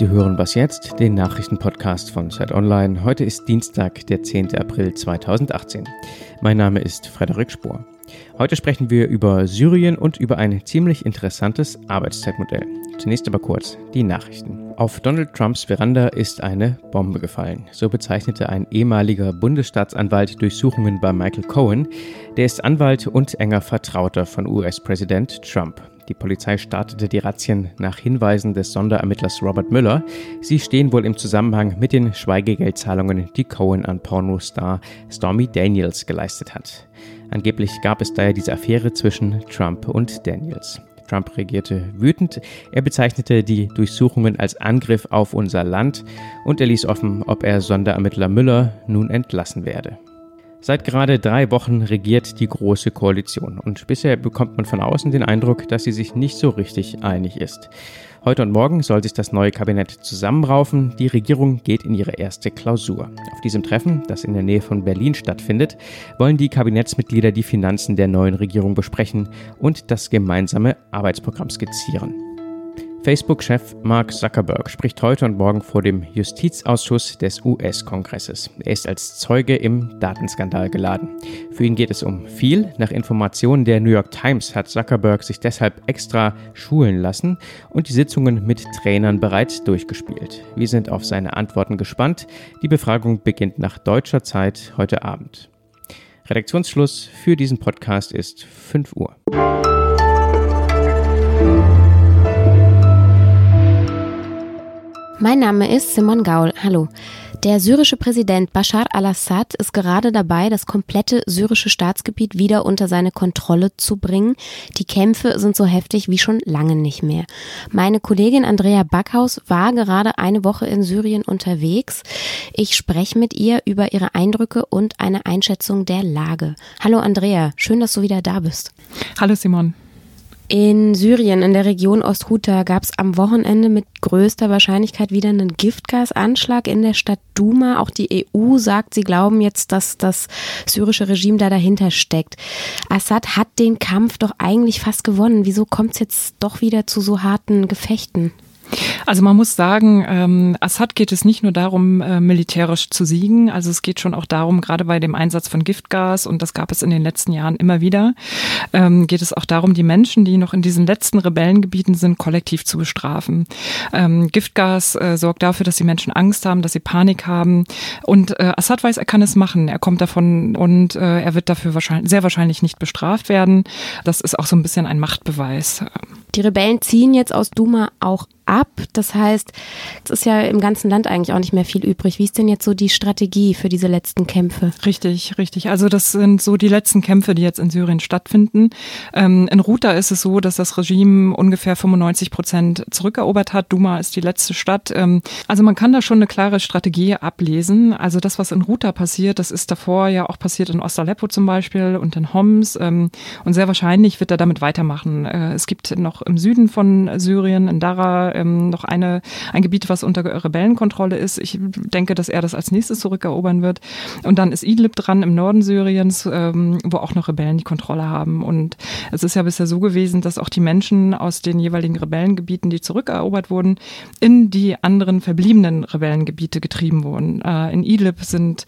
Sie hören was jetzt, den Nachrichtenpodcast von Zeit Online. Heute ist Dienstag, der 10. April 2018. Mein Name ist Frederik Spohr. Heute sprechen wir über Syrien und über ein ziemlich interessantes Arbeitszeitmodell. Zunächst aber kurz die Nachrichten. Auf Donald Trumps Veranda ist eine Bombe gefallen. So bezeichnete ein ehemaliger Bundesstaatsanwalt Durchsuchungen bei Michael Cohen. Der ist Anwalt und enger Vertrauter von US-Präsident Trump. Die Polizei startete die Razzien nach Hinweisen des Sonderermittlers Robert Müller. Sie stehen wohl im Zusammenhang mit den Schweigegeldzahlungen, die Cohen an Pornostar Stormy Daniels geleistet hat. Angeblich gab es daher diese Affäre zwischen Trump und Daniels. Trump reagierte wütend. Er bezeichnete die Durchsuchungen als Angriff auf unser Land und er ließ offen, ob er Sonderermittler Müller nun entlassen werde. Seit gerade drei Wochen regiert die Große Koalition und bisher bekommt man von außen den Eindruck, dass sie sich nicht so richtig einig ist. Heute und morgen soll sich das neue Kabinett zusammenraufen. Die Regierung geht in ihre erste Klausur. Auf diesem Treffen, das in der Nähe von Berlin stattfindet, wollen die Kabinettsmitglieder die Finanzen der neuen Regierung besprechen und das gemeinsame Arbeitsprogramm skizzieren. Facebook-Chef Mark Zuckerberg spricht heute und morgen vor dem Justizausschuss des US-Kongresses. Er ist als Zeuge im Datenskandal geladen. Für ihn geht es um viel. Nach Informationen der New York Times hat Zuckerberg sich deshalb extra schulen lassen und die Sitzungen mit Trainern bereits durchgespielt. Wir sind auf seine Antworten gespannt. Die Befragung beginnt nach deutscher Zeit heute Abend. Redaktionsschluss für diesen Podcast ist 5 Uhr. Mein Name ist Simon Gaul. Hallo. Der syrische Präsident Bashar al-Assad ist gerade dabei, das komplette syrische Staatsgebiet wieder unter seine Kontrolle zu bringen. Die Kämpfe sind so heftig wie schon lange nicht mehr. Meine Kollegin Andrea Backhaus war gerade eine Woche in Syrien unterwegs. Ich spreche mit ihr über ihre Eindrücke und eine Einschätzung der Lage. Hallo Andrea, schön, dass du wieder da bist. Hallo Simon. In Syrien, in der Region Osthuta, gab es am Wochenende mit größter Wahrscheinlichkeit wieder einen Giftgasanschlag in der Stadt Duma. Auch die EU sagt, sie glauben jetzt, dass das syrische Regime da dahinter steckt. Assad hat den Kampf doch eigentlich fast gewonnen. Wieso kommt es jetzt doch wieder zu so harten Gefechten? Also man muss sagen, ähm, Assad geht es nicht nur darum, äh, militärisch zu siegen. Also es geht schon auch darum, gerade bei dem Einsatz von Giftgas, und das gab es in den letzten Jahren immer wieder, ähm, geht es auch darum, die Menschen, die noch in diesen letzten Rebellengebieten sind, kollektiv zu bestrafen. Ähm, Giftgas äh, sorgt dafür, dass die Menschen Angst haben, dass sie Panik haben. Und äh, Assad weiß, er kann es machen. Er kommt davon und äh, er wird dafür wahrscheinlich, sehr wahrscheinlich nicht bestraft werden. Das ist auch so ein bisschen ein Machtbeweis. Die Rebellen ziehen jetzt aus Duma auch ab. Das heißt, es ist ja im ganzen Land eigentlich auch nicht mehr viel übrig. Wie ist denn jetzt so die Strategie für diese letzten Kämpfe? Richtig, richtig. Also das sind so die letzten Kämpfe, die jetzt in Syrien stattfinden. Ähm, in Ruta ist es so, dass das Regime ungefähr 95 Prozent zurückerobert hat. Duma ist die letzte Stadt. Ähm, also man kann da schon eine klare Strategie ablesen. Also das, was in Ruta passiert, das ist davor ja auch passiert in Ostaleppo zum Beispiel und in Homs. Ähm, und sehr wahrscheinlich wird er damit weitermachen. Äh, es gibt noch im Süden von Syrien, in Dara, ähm, noch eine, ein Gebiet, was unter Rebellenkontrolle ist. Ich denke, dass er das als nächstes zurückerobern wird. Und dann ist Idlib dran im Norden Syriens, ähm, wo auch noch Rebellen die Kontrolle haben. Und es ist ja bisher so gewesen, dass auch die Menschen aus den jeweiligen Rebellengebieten, die zurückerobert wurden, in die anderen verbliebenen Rebellengebiete getrieben wurden. Äh, in Idlib sind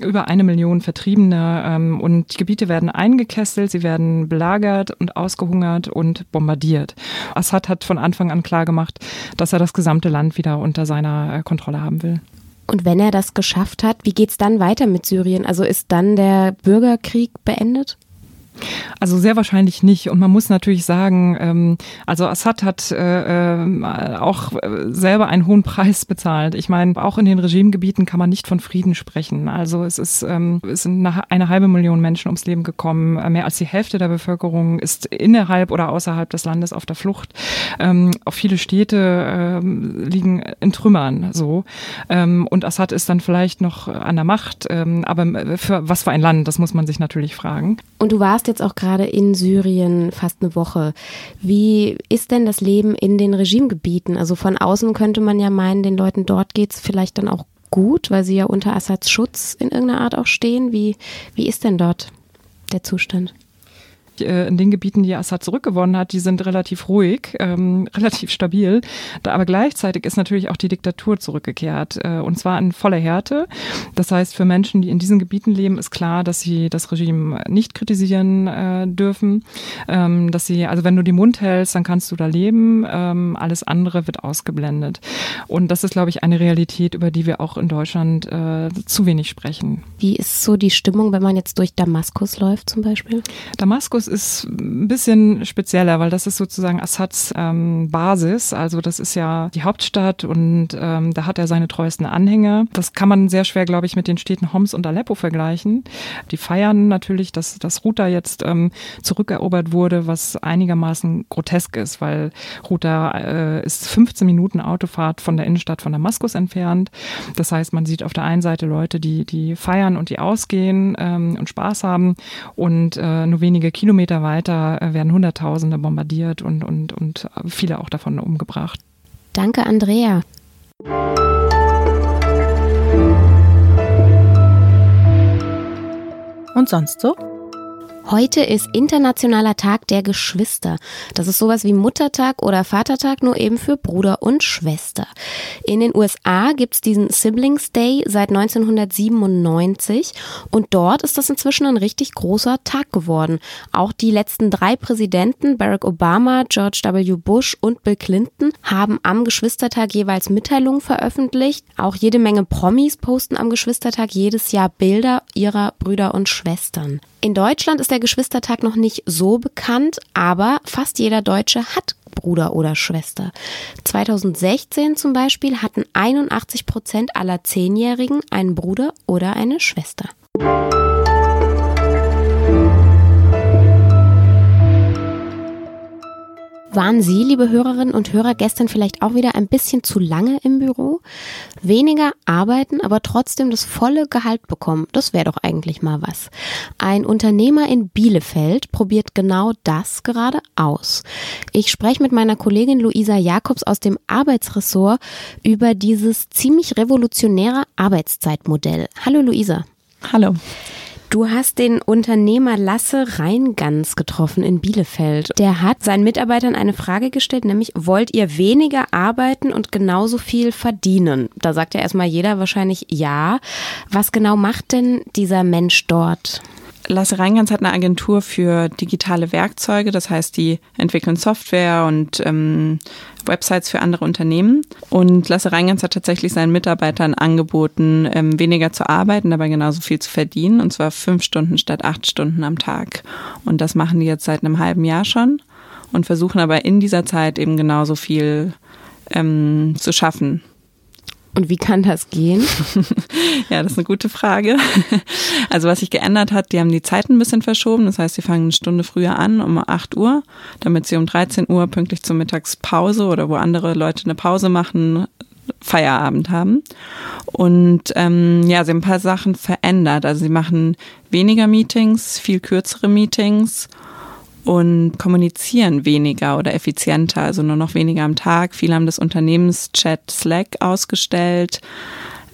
über eine Million Vertriebene ähm, und die Gebiete werden eingekesselt, sie werden belagert und ausgehungert und bombardiert. Assad hat von Anfang an klar gemacht, dass er das gesamte Land wieder unter seiner äh, Kontrolle haben will. Und wenn er das geschafft hat, wie geht es dann weiter mit Syrien? Also ist dann der Bürgerkrieg beendet? Also sehr wahrscheinlich nicht. Und man muss natürlich sagen, ähm, also Assad hat äh, äh, auch selber einen hohen Preis bezahlt. Ich meine, auch in den Regimegebieten kann man nicht von Frieden sprechen. Also es ist, ähm, es sind eine, eine halbe Million Menschen ums Leben gekommen. Mehr als die Hälfte der Bevölkerung ist innerhalb oder außerhalb des Landes auf der Flucht. Ähm, auch viele Städte ähm, liegen in Trümmern. So ähm, und Assad ist dann vielleicht noch an der Macht. Ähm, aber für was für ein Land? Das muss man sich natürlich fragen. Und du warst jetzt auch gerade in Syrien fast eine Woche. Wie ist denn das Leben in den Regimegebieten? Also von außen könnte man ja meinen, den Leuten dort geht es vielleicht dann auch gut, weil sie ja unter Assads Schutz in irgendeiner Art auch stehen. Wie, wie ist denn dort der Zustand? Äh, in den Gebieten, die Assad zurückgewonnen hat, die sind relativ ruhig, ähm, relativ stabil. Da, aber gleichzeitig ist natürlich auch die Diktatur zurückgekehrt äh, und zwar in voller Härte. Das heißt, für Menschen, die in diesen Gebieten leben, ist klar, dass sie das Regime nicht kritisieren äh, dürfen. Ähm, dass sie, also wenn du den Mund hältst, dann kannst du da leben. Ähm, alles andere wird ausgeblendet. Und das ist, glaube ich, eine Realität, über die wir auch in Deutschland äh, zu wenig sprechen. Wie ist so die Stimmung, wenn man jetzt durch Damaskus läuft zum Beispiel? Damaskus ist ein bisschen spezieller, weil das ist sozusagen Assads ähm, Basis. Also das ist ja die Hauptstadt und ähm, da hat er seine treuesten Anhänger. Das kann man sehr schwer, glaube ich, mit den Städten Homs und Aleppo vergleichen. Die feiern natürlich, dass das Ruta jetzt ähm, zurückerobert wurde, was einigermaßen grotesk ist, weil Ruta äh, ist 15 Minuten Autofahrt von der Innenstadt von Damaskus entfernt. Das heißt, man sieht auf der einen Seite Leute, die, die feiern und die ausgehen ähm, und Spaß haben und äh, nur wenige Kilometer weiter äh, werden Hunderttausende bombardiert und, und, und viele auch davon umgebracht. Danke, Andrea. Und sonst so? Heute ist Internationaler Tag der Geschwister. Das ist sowas wie Muttertag oder Vatertag, nur eben für Bruder und Schwester. In den USA gibt's diesen Siblings Day seit 1997 und dort ist das inzwischen ein richtig großer Tag geworden. Auch die letzten drei Präsidenten, Barack Obama, George W. Bush und Bill Clinton, haben am Geschwistertag jeweils Mitteilungen veröffentlicht. Auch jede Menge Promis posten am Geschwistertag jedes Jahr Bilder ihrer Brüder und Schwestern. In Deutschland ist der Geschwistertag noch nicht so bekannt, aber fast jeder Deutsche hat Bruder oder Schwester. 2016 zum Beispiel hatten 81 Prozent aller Zehnjährigen einen Bruder oder eine Schwester. Waren Sie, liebe Hörerinnen und Hörer, gestern vielleicht auch wieder ein bisschen zu lange im Büro? Weniger arbeiten, aber trotzdem das volle Gehalt bekommen. Das wäre doch eigentlich mal was. Ein Unternehmer in Bielefeld probiert genau das gerade aus. Ich spreche mit meiner Kollegin Luisa Jakobs aus dem Arbeitsressort über dieses ziemlich revolutionäre Arbeitszeitmodell. Hallo Luisa. Hallo. Du hast den Unternehmer Lasse Reingans getroffen in Bielefeld. Der hat seinen Mitarbeitern eine Frage gestellt, nämlich wollt ihr weniger arbeiten und genauso viel verdienen? Da sagt ja erstmal jeder wahrscheinlich ja. Was genau macht denn dieser Mensch dort? Lasse Reingans hat eine Agentur für digitale Werkzeuge, das heißt, die entwickeln Software und ähm, Websites für andere Unternehmen. Und Lasse Reingans hat tatsächlich seinen Mitarbeitern angeboten, ähm, weniger zu arbeiten, aber genauso viel zu verdienen, und zwar fünf Stunden statt acht Stunden am Tag. Und das machen die jetzt seit einem halben Jahr schon und versuchen aber in dieser Zeit eben genauso viel ähm, zu schaffen. Und wie kann das gehen? ja, das ist eine gute Frage. Also was sich geändert hat, die haben die Zeit ein bisschen verschoben. Das heißt, sie fangen eine Stunde früher an, um 8 Uhr, damit sie um 13 Uhr pünktlich zur Mittagspause oder wo andere Leute eine Pause machen, Feierabend haben. Und ähm, ja, sie haben ein paar Sachen verändert. Also sie machen weniger Meetings, viel kürzere Meetings und kommunizieren weniger oder effizienter, also nur noch weniger am Tag. Viele haben das Unternehmenschat Slack ausgestellt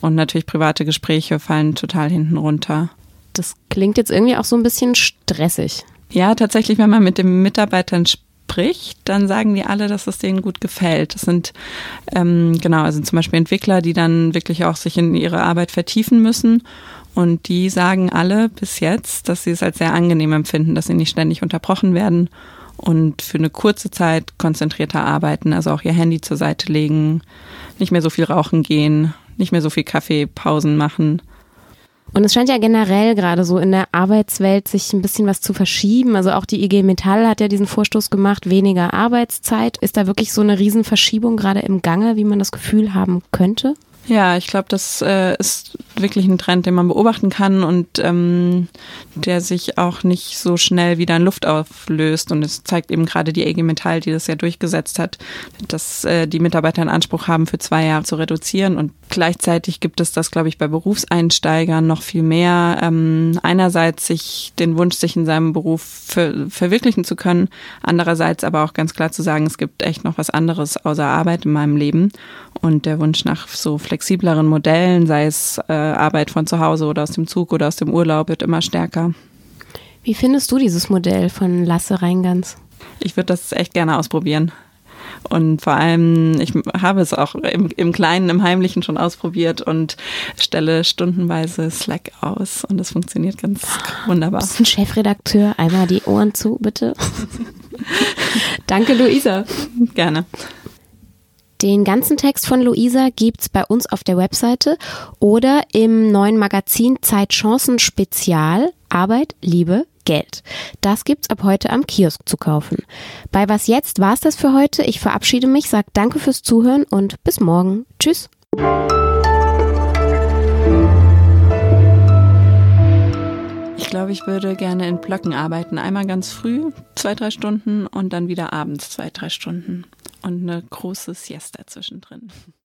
und natürlich private Gespräche fallen total hinten runter. Das klingt jetzt irgendwie auch so ein bisschen stressig. Ja, tatsächlich, wenn man mit den Mitarbeitern spricht, dann sagen die alle, dass es denen gut gefällt. Das sind ähm, genau, also zum Beispiel Entwickler, die dann wirklich auch sich in ihre Arbeit vertiefen müssen und die sagen alle bis jetzt, dass sie es als sehr angenehm empfinden, dass sie nicht ständig unterbrochen werden und für eine kurze Zeit konzentrierter arbeiten, also auch ihr Handy zur Seite legen, nicht mehr so viel rauchen gehen, nicht mehr so viel Kaffeepausen machen. Und es scheint ja generell gerade so in der Arbeitswelt sich ein bisschen was zu verschieben. Also auch die IG Metall hat ja diesen Vorstoß gemacht, weniger Arbeitszeit. Ist da wirklich so eine Riesenverschiebung gerade im Gange, wie man das Gefühl haben könnte? Ja, ich glaube, das äh, ist wirklich ein Trend, den man beobachten kann und ähm, der sich auch nicht so schnell wieder in Luft auflöst. Und es zeigt eben gerade die EG Metall, die das ja durchgesetzt hat, dass äh, die Mitarbeiter einen Anspruch haben, für zwei Jahre zu reduzieren. Und gleichzeitig gibt es das, glaube ich, bei Berufseinsteigern noch viel mehr. Ähm, einerseits sich den Wunsch, sich in seinem Beruf ver verwirklichen zu können, andererseits aber auch ganz klar zu sagen, es gibt echt noch was anderes außer Arbeit in meinem Leben. Und der Wunsch nach so flexibleren Modellen, sei es äh, Arbeit von zu Hause oder aus dem Zug oder aus dem Urlaub, wird immer stärker. Wie findest du dieses Modell von Lasse Reingans? Ich würde das echt gerne ausprobieren. Und vor allem, ich habe es auch im, im Kleinen, im Heimlichen schon ausprobiert und stelle stundenweise Slack aus. Und das funktioniert ganz wunderbar. Du bist ein Chefredakteur. Einmal die Ohren zu, bitte. Danke, Luisa. Gerne. Den ganzen Text von Luisa gibt's bei uns auf der Webseite oder im neuen Magazin Zeitchancen Spezial Arbeit, Liebe, Geld. Das gibt's ab heute am Kiosk zu kaufen. Bei Was Jetzt war's das für heute. Ich verabschiede mich, sag danke fürs Zuhören und bis morgen. Tschüss. Ich glaube, ich würde gerne in Blöcken arbeiten. Einmal ganz früh, zwei, drei Stunden und dann wieder abends zwei, drei Stunden. Und eine große Siesta zwischendrin.